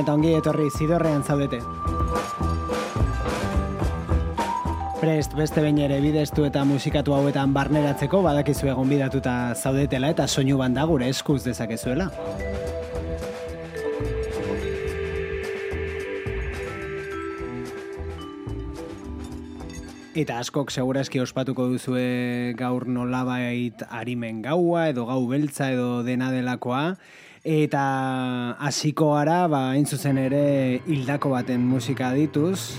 Eta ongi etorri zidorrean zaudete. Prest beste behin ere bideztu eta musikatu hauetan barneratzeko badakizu egon bidatuta zaudetela eta soinu banda gure eskuz dezakezuela. Eta askok segurazki ospatuko duzue gaur nolabait arimen gaua edo gau beltza edo dena delakoa eta hasiko gara ba zuzen ere hildako baten musika dituz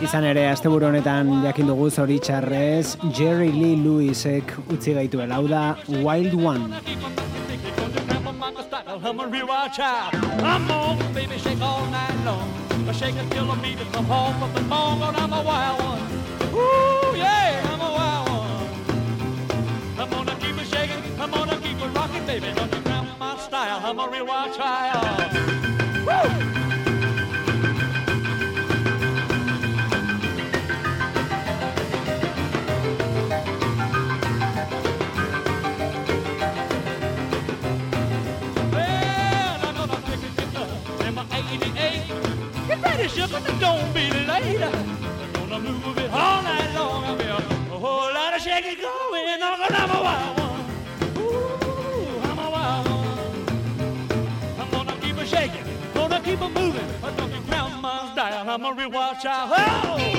Izan ere, asteburu honetan jakin dugu zoritxarrez Jerry Lee Lewisek utzi gaitu hau da Wild One. shake it till I meet it, come home from the morning, I'm a wild one. Ooh, I'm gonna keep it rocking, baby. Don't you cramp my style. I'm a real wild child. Woo! Get ready, sugar, don't be late. I'm gonna move it all night long. I'll be a whole lot of shaking going on. I'm a wild keep on moving. Don't you grandma's dial. I'm a real wild child. Oh!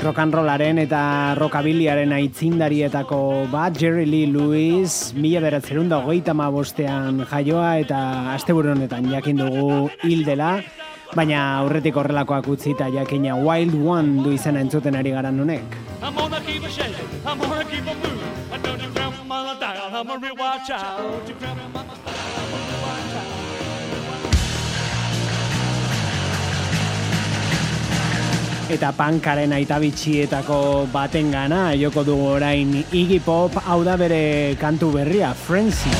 rock rollaren eta rockabiliaren aitzindarietako bat Jerry Lee Lewis mila beratzerun da hogeita bostean jaioa eta asteburu honetan jakin dugu hil dela baina aurretik horrelakoak utzi eta jakina Wild One du izena entzuten ari garan nunek. Eta pankaren aita bitxietako baten gana, joko dugu orain Iggy Pop, hau da bere kantu berria, Frenzy.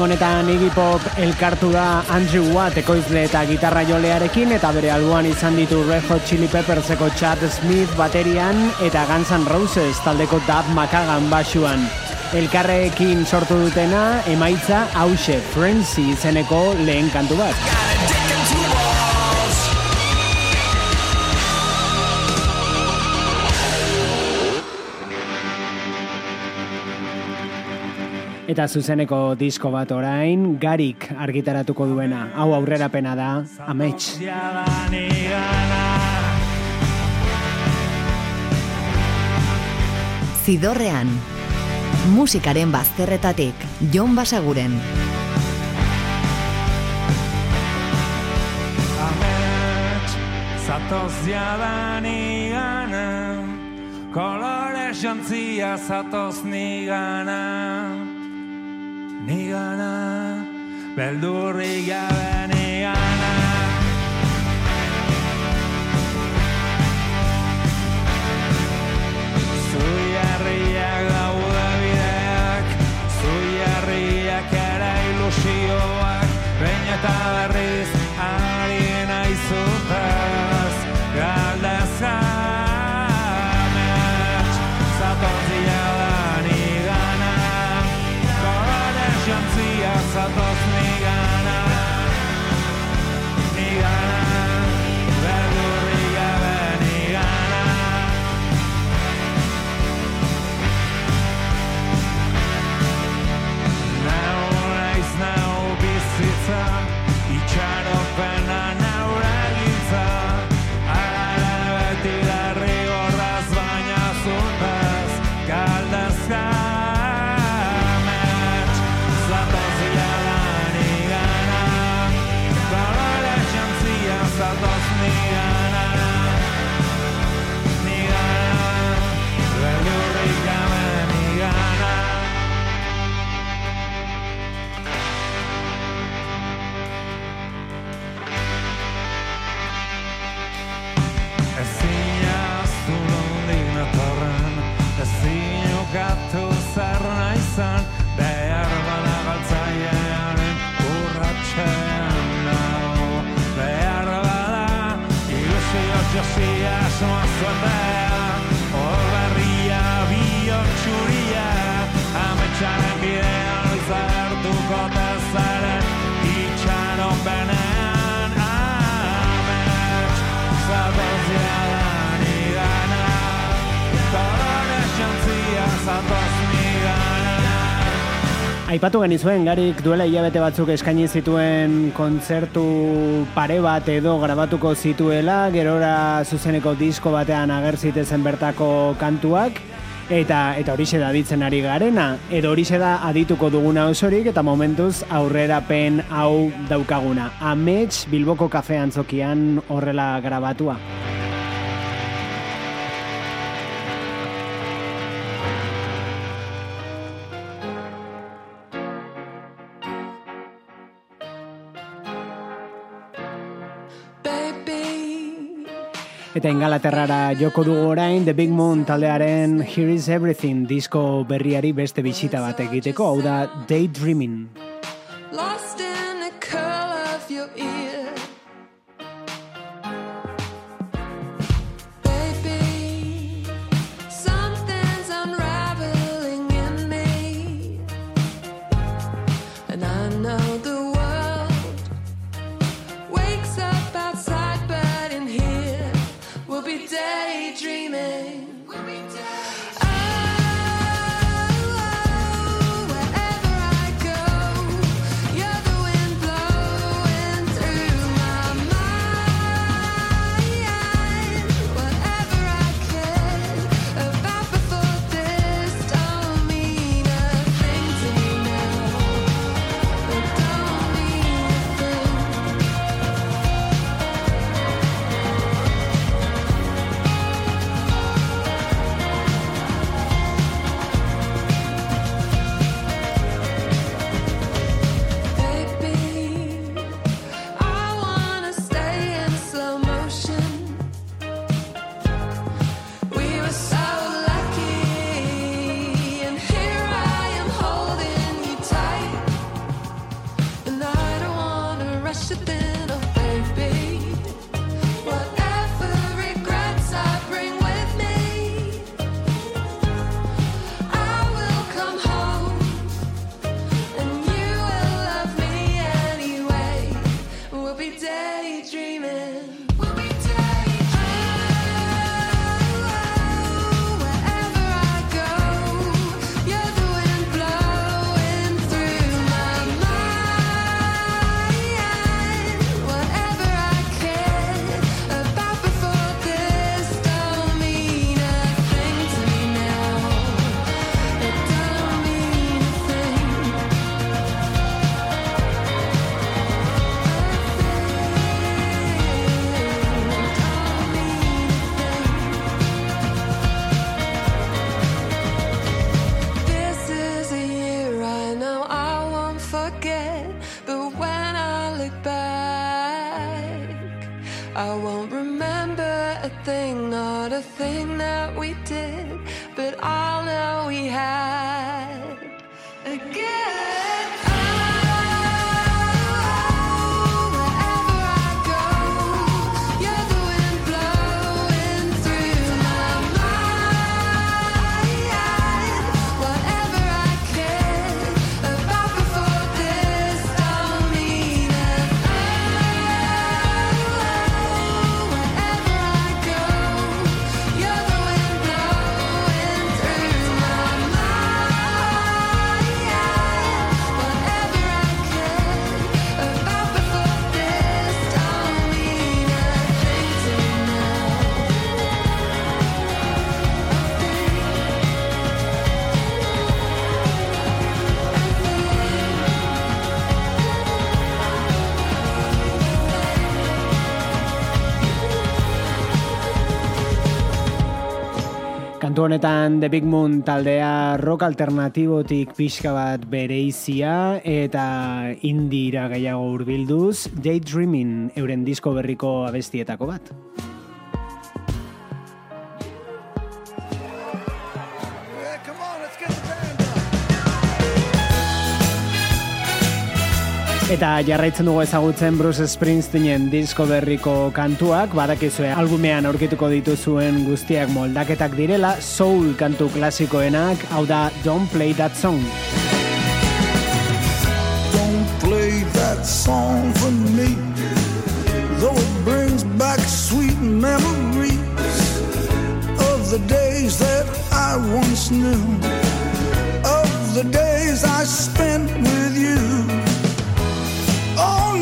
Horengo honetan Iggy Pop elkartu da Andrew Watt ekoizle eta gitarra jolearekin eta bere alboan izan ditu Red Hot Chili Pepperseko Chad Smith baterian eta Guns N' Roses taldeko Dab Makagan basuan. Elkarrekin sortu dutena emaitza hause Frenzy izeneko lehen kantu bat. Eta zuzeneko disko bat orain, garik argitaratuko duena. Hau aurrera pena da, amets. Zidorrean, musikaren bazterretatik, Jon Basaguren. Amets, zatoz jadan igana, kolore jantzia zatoz nigana nigana, beldurri gabe your feet. Aipatu genizuen, garik duela hilabete batzuk eskaini zituen kontzertu pare bat edo grabatuko zituela, gerora zuzeneko disko batean agertzitezen bertako kantuak, eta eta horixe da ditzen ari garena, edo horixe da adituko duguna osorik, eta momentuz aurrera pen hau daukaguna. Amets Bilboko kafean zokian horrela grabatua. Eta ingalaterrara joko dugu orain The Big Moon taldearen Here is Everything disko berriari beste bisita bat egiteko, hau da Daydreaming. You're I won't remember a thing, not a thing that we did, but all that we had again. Kantu honetan The Big Moon taldea rock alternatibotik pixka bat bereizia eta indira gehiago hurbilduz Daydreaming euren disko berriko abestietako bat. Eta jarraitzen dugu ezagutzen Bruce Springsteenen disko berriko kantuak, badakizue albumean aurkituko dituzuen guztiak moldaketak direla, soul kantu klasikoenak, hau da Don't Play That Song. Don't play that song for me, though it brings back sweet memories of the days that I once knew, of the days I spent with you.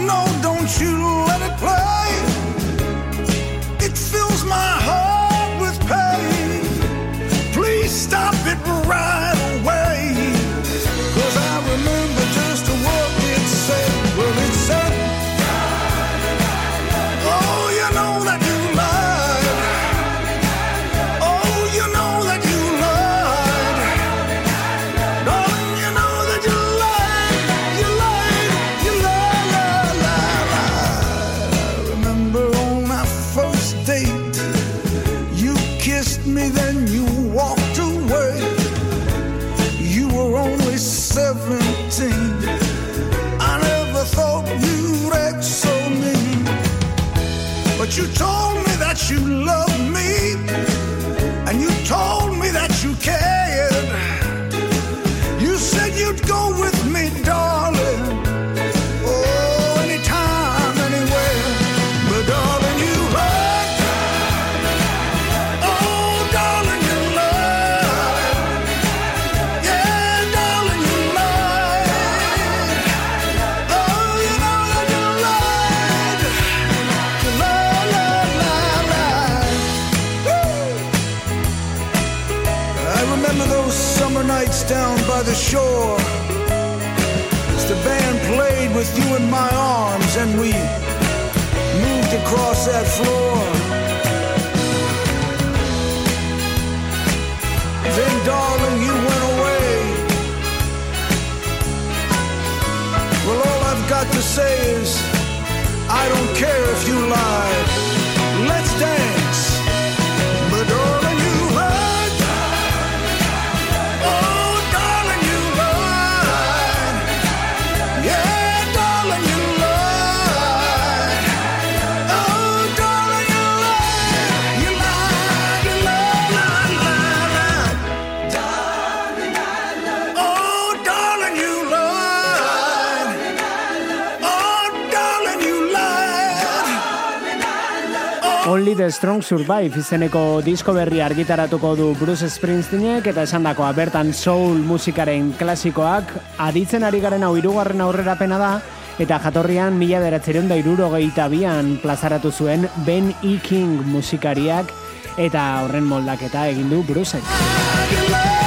No, don't you let it play. It fills my heart with pain. Please stop it right nights down by the shore. As the band played with you in my arms and we moved across that floor. Then, darling, you went away. Well, all I've got to say is, I don't care if you lie. Let's dance. The Strong Survive izeneko disko berri argitaratuko du Bruce Springsteenek eta esandakoa bertan soul musikaren klasikoak aditzen ari garen hau hirugarren aurrerapena da eta jatorrian mila beratzeron da irurogeita bian plazaratu zuen Ben E. King musikariak eta horren moldaketa egin du Brucek.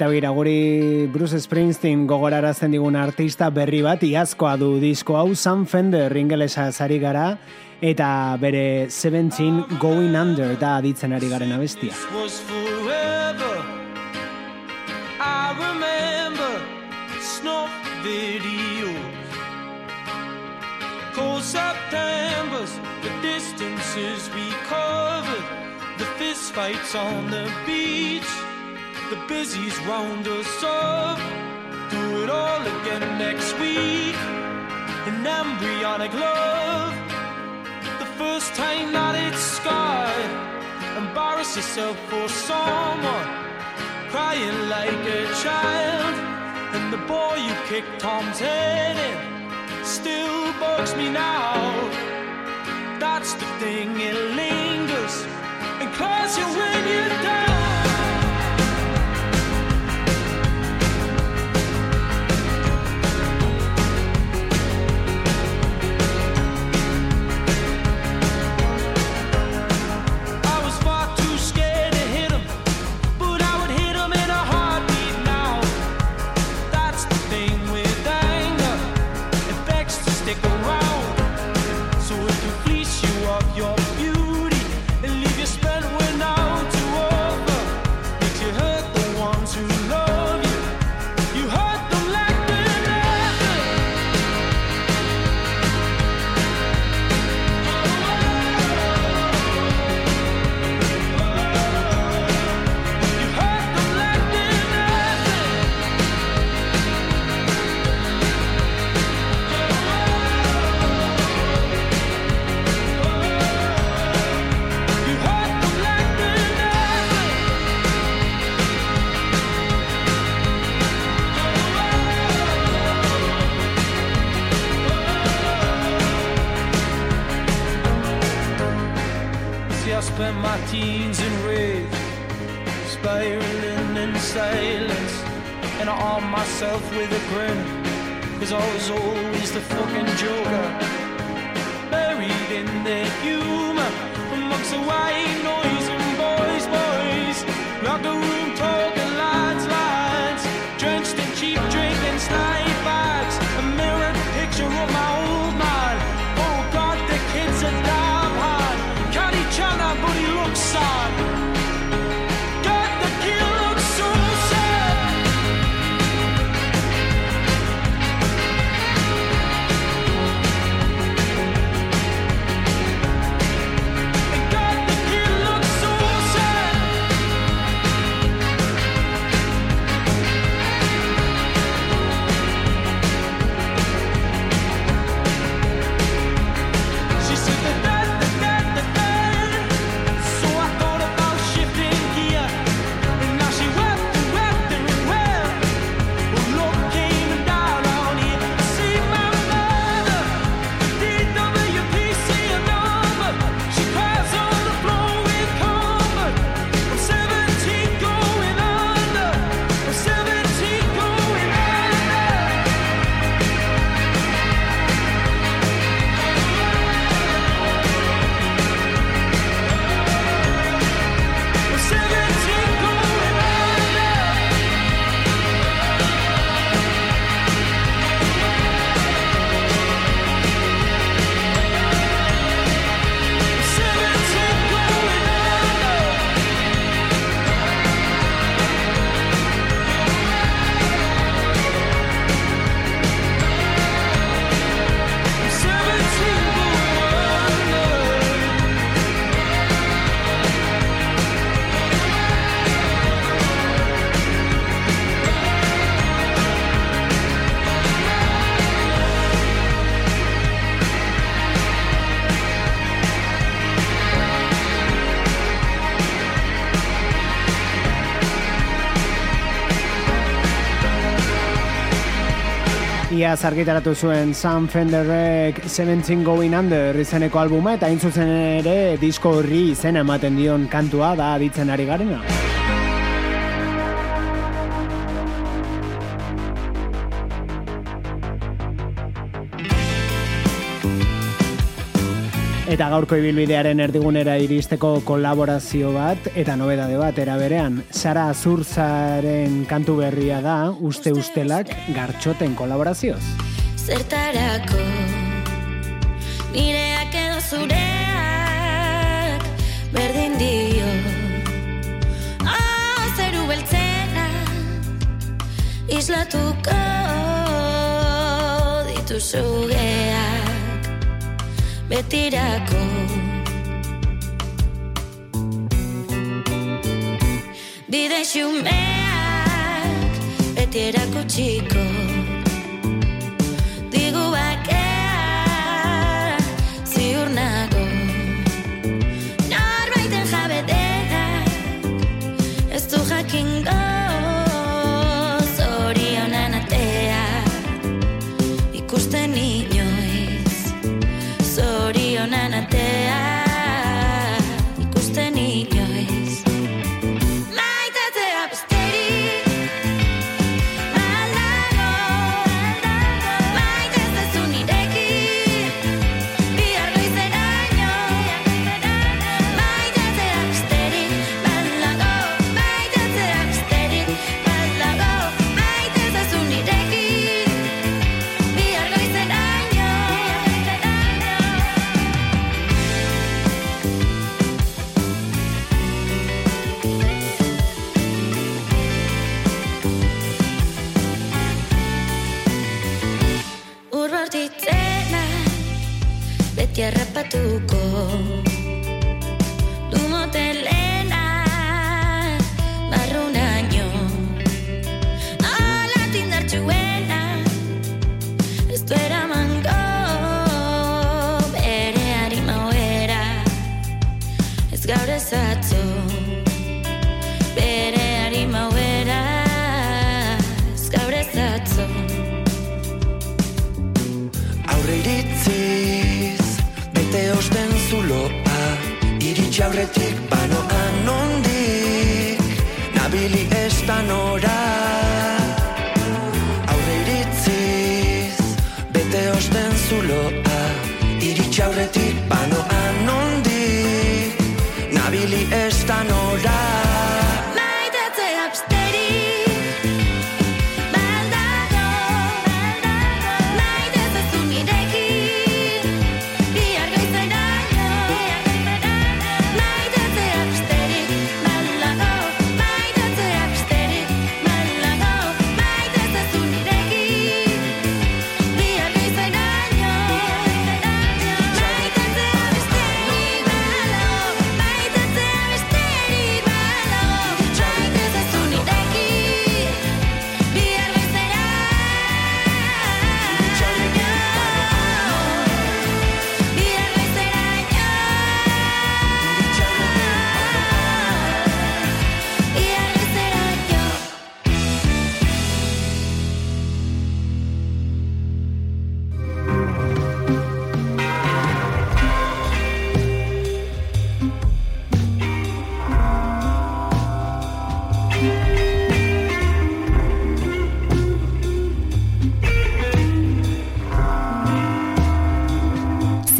Eta begira, guri Bruce Springsteen gogorarazten digun artista berri bat iazkoa du disko hau Sam Fender ingelesa zari gara eta bere 17 Going Under da aditzen ari garen abestia. Septembers, the distances we covered, the fist on the beach, the busies round us up. Do it all again next week. An embryonic love, the first time that it's scarred. Embarrass yourself for someone, crying like a child. And the boy you kicked Tom's head in still bugs me now. That's the thing, it lingers and claws you when you're down. With a grin, cause I was always the fucking joker, buried in their humor, amongst the white noise Ia argitaratu zuen Sam Fenderrek 17 Going Under izeneko albuma eta hain zuzen ere disko horri izena ematen dion kantua da aditzen ari garena. Eta gaurko ibilbidearen erdigunera iristeko kolaborazio bat eta nobedade bat era berean. Sara Azurzaren kantu berria da Uste Ustelak gartxoten kolaborazioz. Zertarako nireak edo zureak berdin dio Ah, zeru beltzena islatuko dituzu geha betirako Bide xumeak betirako txiko. ezatzu Bere harima uera Gaur ezatzu Aurre iritziz Bete osten zuloa Iritxe aurretik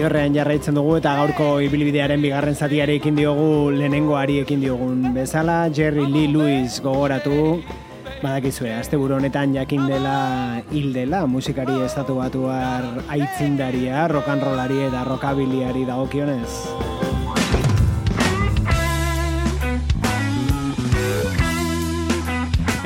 bidorrean jarraitzen dugu eta gaurko ibilbidearen bigarren zatiari ekin diogu lehenengoari ekin diogun bezala Jerry Lee Lewis gogoratu badakizue asteburu honetan jakin dela hil dela musikari estatu batuar aitzindaria rock and rollari eta rockabiliari dagokionez.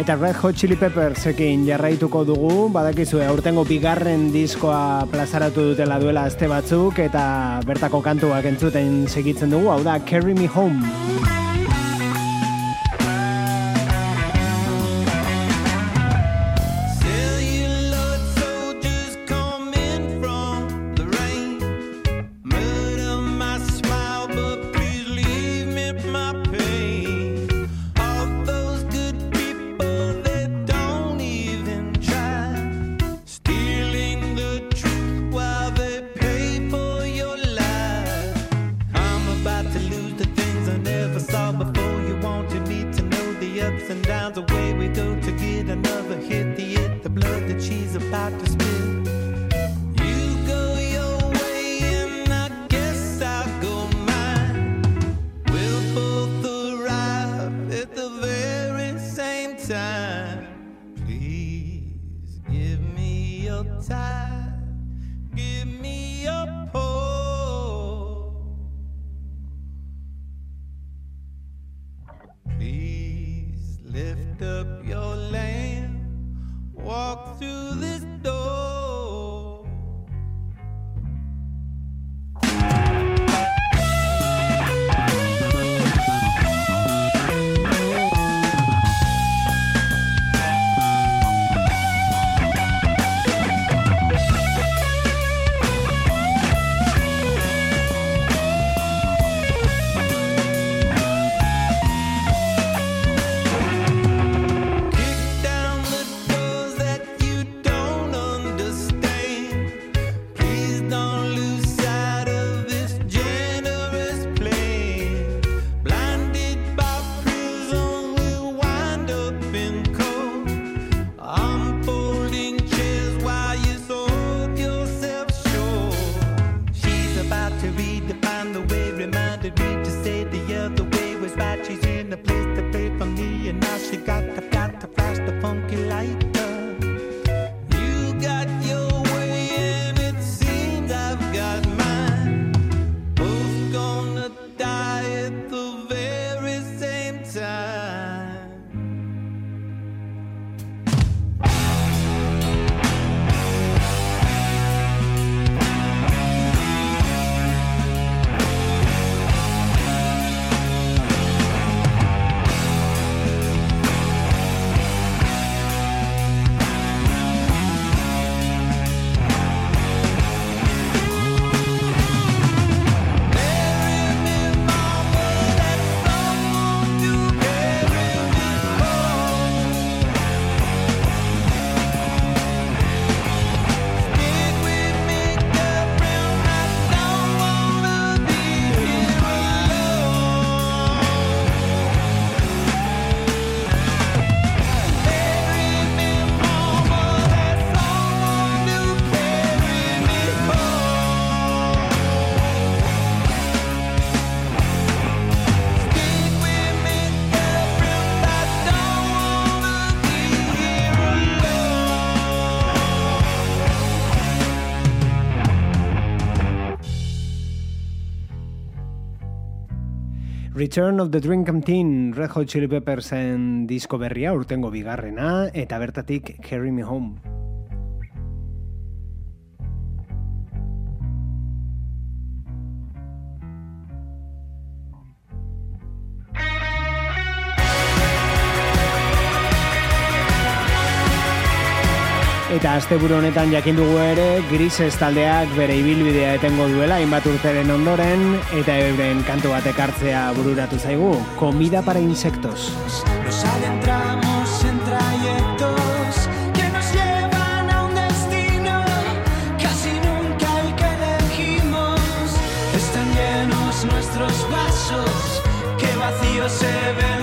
Eta Red Hot Chili Peppersekin jarraituko dugu, badakizue aurtengo bigarren diskoa plazaratu dutela duela aste batzuk eta bertako kantuak entzuten segitzen dugu, hau da Carry Me Home. Return of the Dream Come Teen, Red Hot Chili Peppersen disko berria, urtengo bigarrena, eta bertatik Carry Me Home. Eta asteburu honetan jakin dugu ere, Grises taldeak bere ibilbidea etengo duela, hainbat urteren ondoren, eta euren kantu bat ekartzea bururatu zaigu, Comida para insectos. Nos adentramos en trayectos que nos llevan a un destino, casi nunca el que elegimos. Están llenos nuestros vasos, que vacíos se ven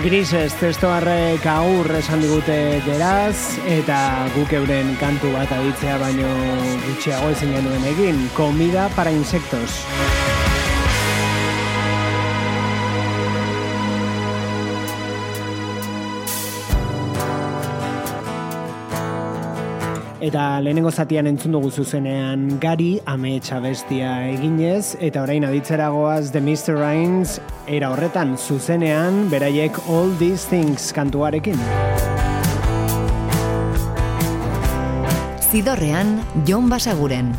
Grises testoarrek aur esan digute geraz, eta guk euren kantu bat aditzea baino gutxiago ezin genuen egin, Comida para insectos. Eta lehenengo zatian entzun dugu zuzenean gari ametsa bestia eginez, eta orain aditzeragoaz The Mr. Rhymes era horretan zuzenean beraiek All These Things kantuarekin. Zidorrean, Jon Basaguren.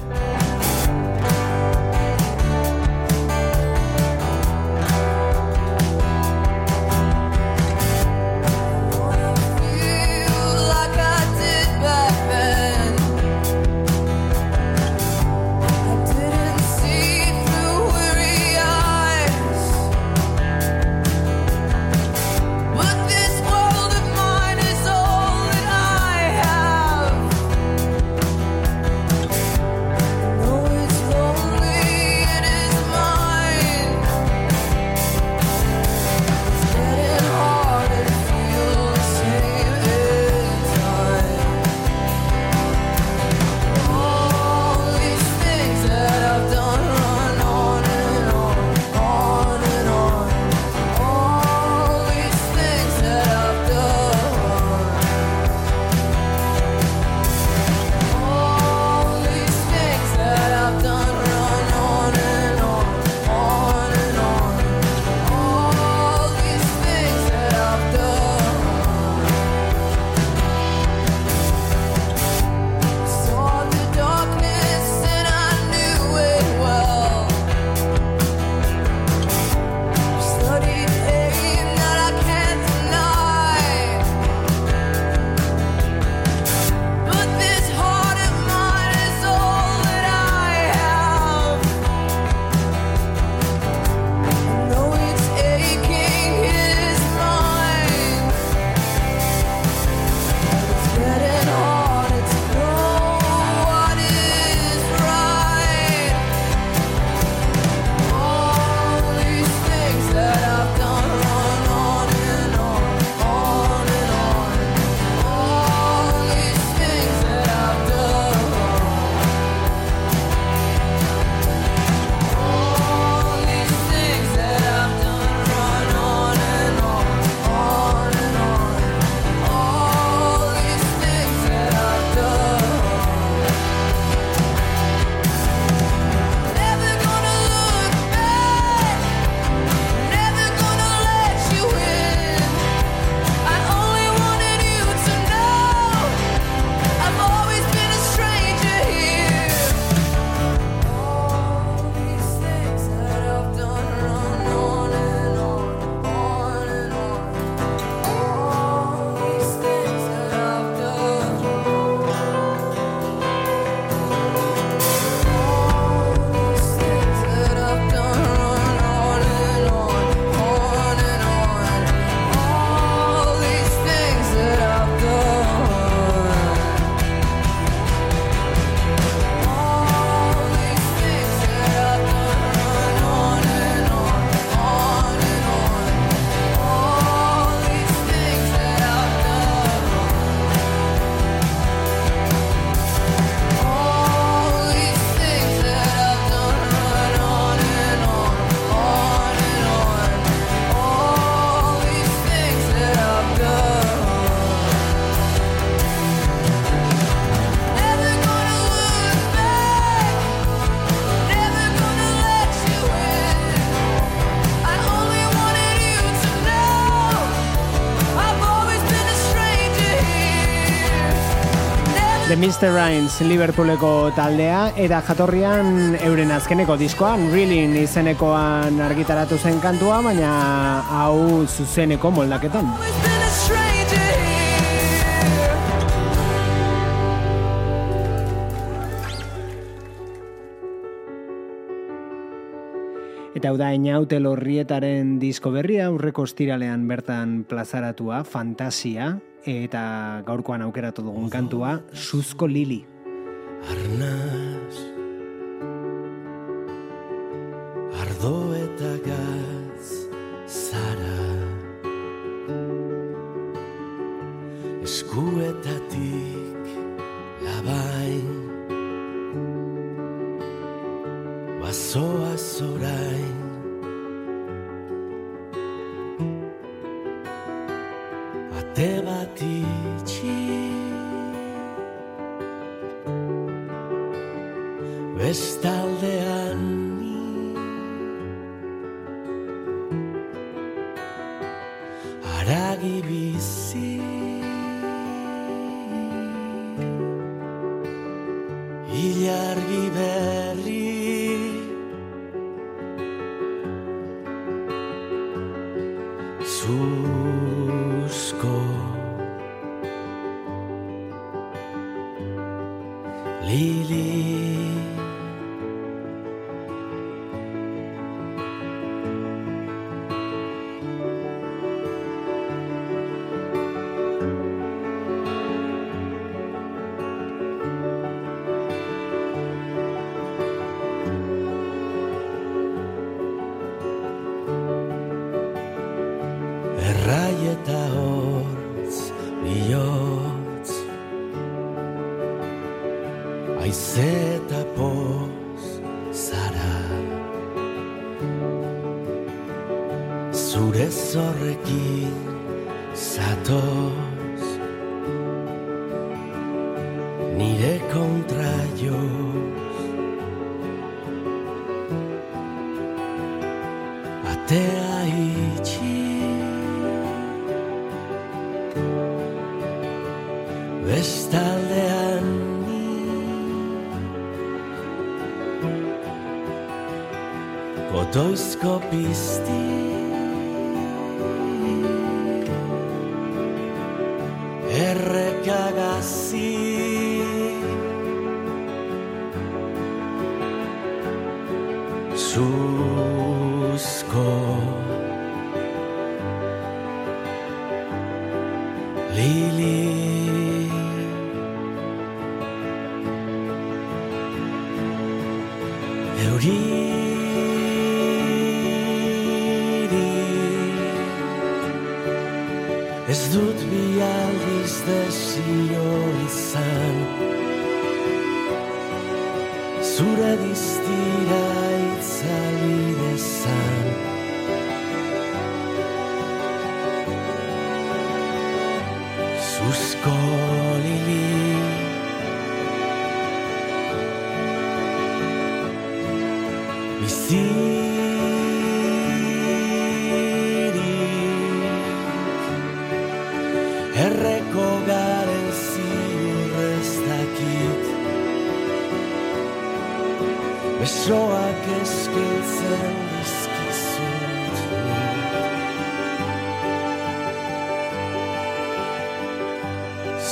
Mr. Rhymes Liverpooleko taldea eta jatorrian euren azkeneko diskoan Reeling izenekoan argitaratu zen kantua, baina hau zuzeneko moldaketan. Eta hau da Einaute Lorrietaren disko berria aurreko ostiralean bertan plazaratua, Fantasia, eta gaurkoan aukeratu dugun kantua, Suzko Lili. Arnaz Ardo eta gaz Zara Eskuetatik Nire kontra joz Atea itxi Bestaldean ni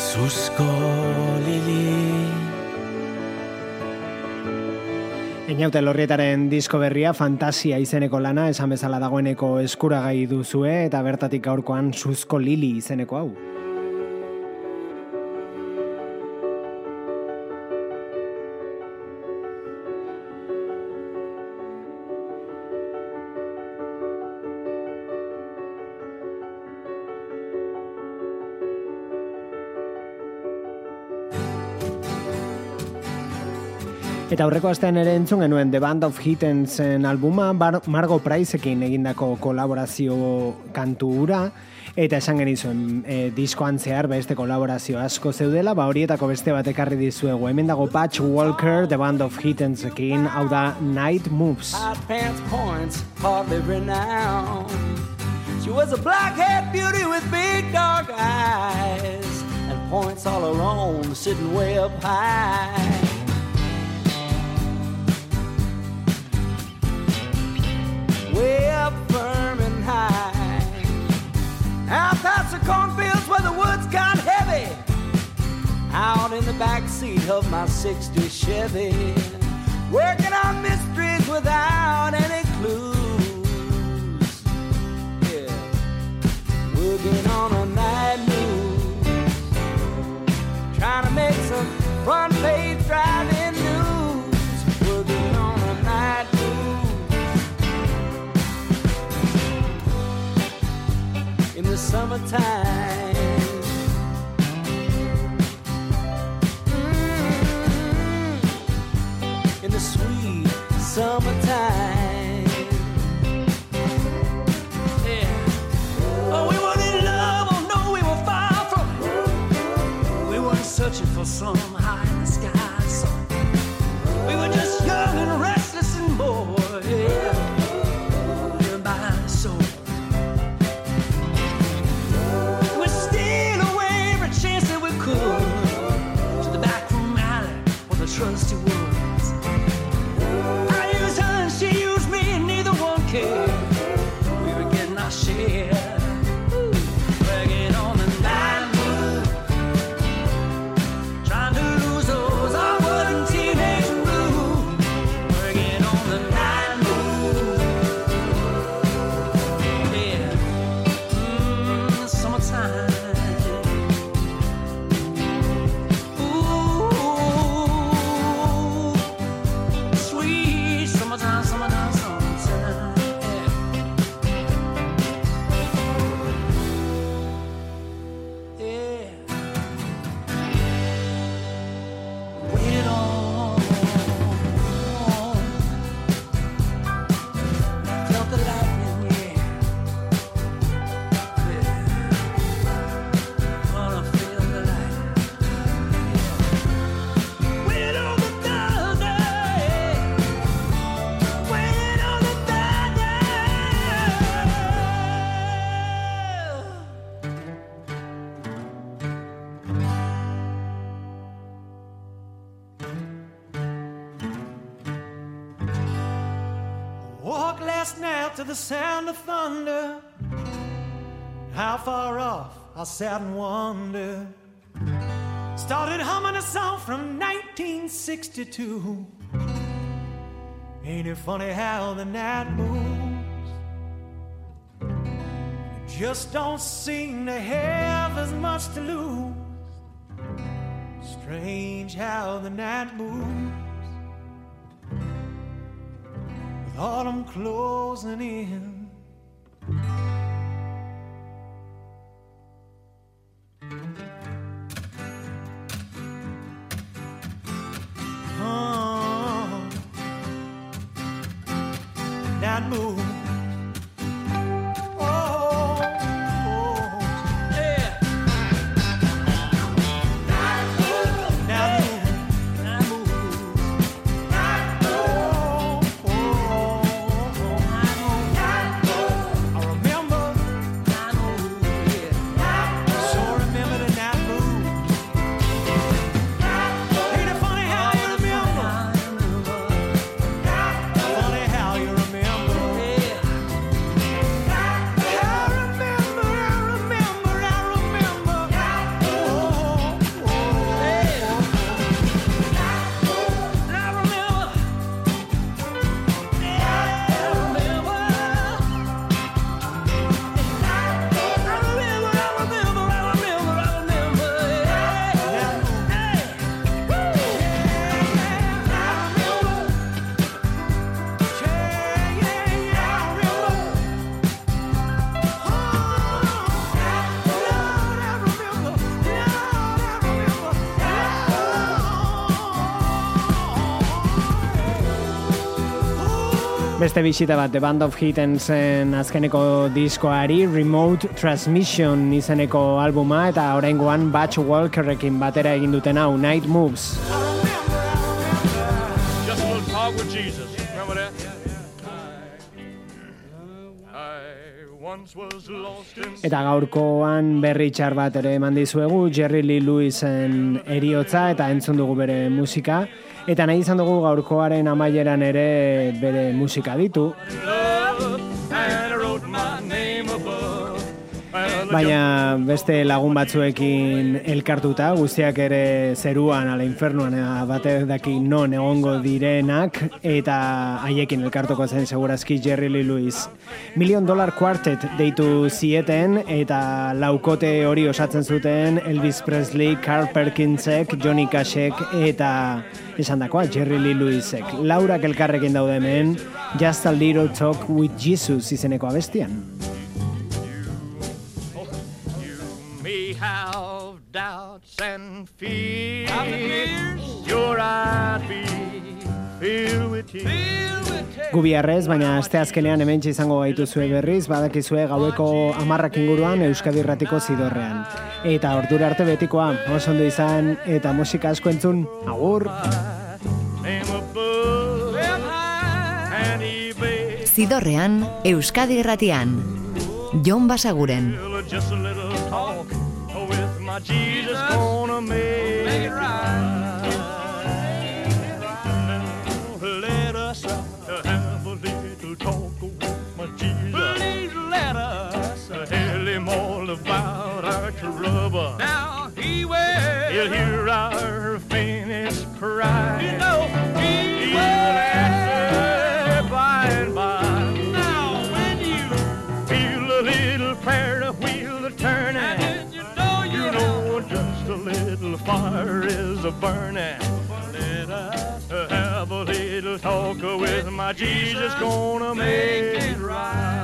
Zuzko lili Einaute Lorrietaren disko berria Fantasia izeneko lana esan bezala dagoeneko eskuragai duzue eta bertatik gaurkoan Suzko Lili izeneko hau. Eta aurreko astean ere entzun genuen The Band of Hittensen albuma Bar Margo Priceekin egindako kolaborazio kantu hura eta esan genizuen e, diskoan zehar beste kolaborazio asko zeudela, ba horietako beste bat ekarri dizuegu. Hemen dago Patch Walker, The Band of Hittensekin, hau da Night Moves. pants points, hardly renowned. She was a black-haired beauty with big dark eyes and points all alone, sitting way up high. Way up firm and high. Out past the cornfields where the woods got heavy. Out in the back seat of my 60 Chevy. Working on mysteries without any clues. Yeah. Working on a night news. Trying to make some front page driving time. The sound of thunder. How far off I sat and wondered. Started humming a song from 1962. Ain't it funny how the night moves? It just don't seem to have as much to lose. Strange how the night moves. Autumn closing in. Beste bisita bat, The Band of Hittensen azkeneko diskoari Remote Transmission izeneko albuma eta oraingoan Batch Walkerrekin batera egin duten hau Night Moves. Just a little talk with Jesus. Remember that? I Eta gaurkoan berri txar bat ere eman dizuegu Jerry Lee Lewisen eriotza eta entzun dugu bere musika. Eta nahi izan dugu gaurkoaren amaieran ere bere musika ditu. Baina beste lagun batzuekin elkartuta, guztiak ere zeruan, ala infernuan, ea, bate daki non egongo direnak, eta haiekin elkartuko zen segurazki Jerry Lee Lewis. Million Dollar Quartet deitu zieten, eta laukote hori osatzen zuten Elvis Presley, Carl Perkinsek, Johnny Cashek, eta esan dakoa, Jerry Lee Lewisek. Laurak elkarrekin daude hemen, Just a Little Talk with Jesus izeneko abestian. And fears. Sure I'd be filled with tears. Gubiarrez, baina aste azkenean hemen izango gaituzue berriz, badakizue gaueko amarrak inguruan Euskadi Irratiko zidorrean. Eta ordura arte betikoa, oso ondo izan, eta musika asko entzun, agur! Zidorrean, Euskadi Irratian. Jon Basaguren. With my Jesus gonna make it right. A burning. Let us have a little talk with my Jesus, gonna make it right.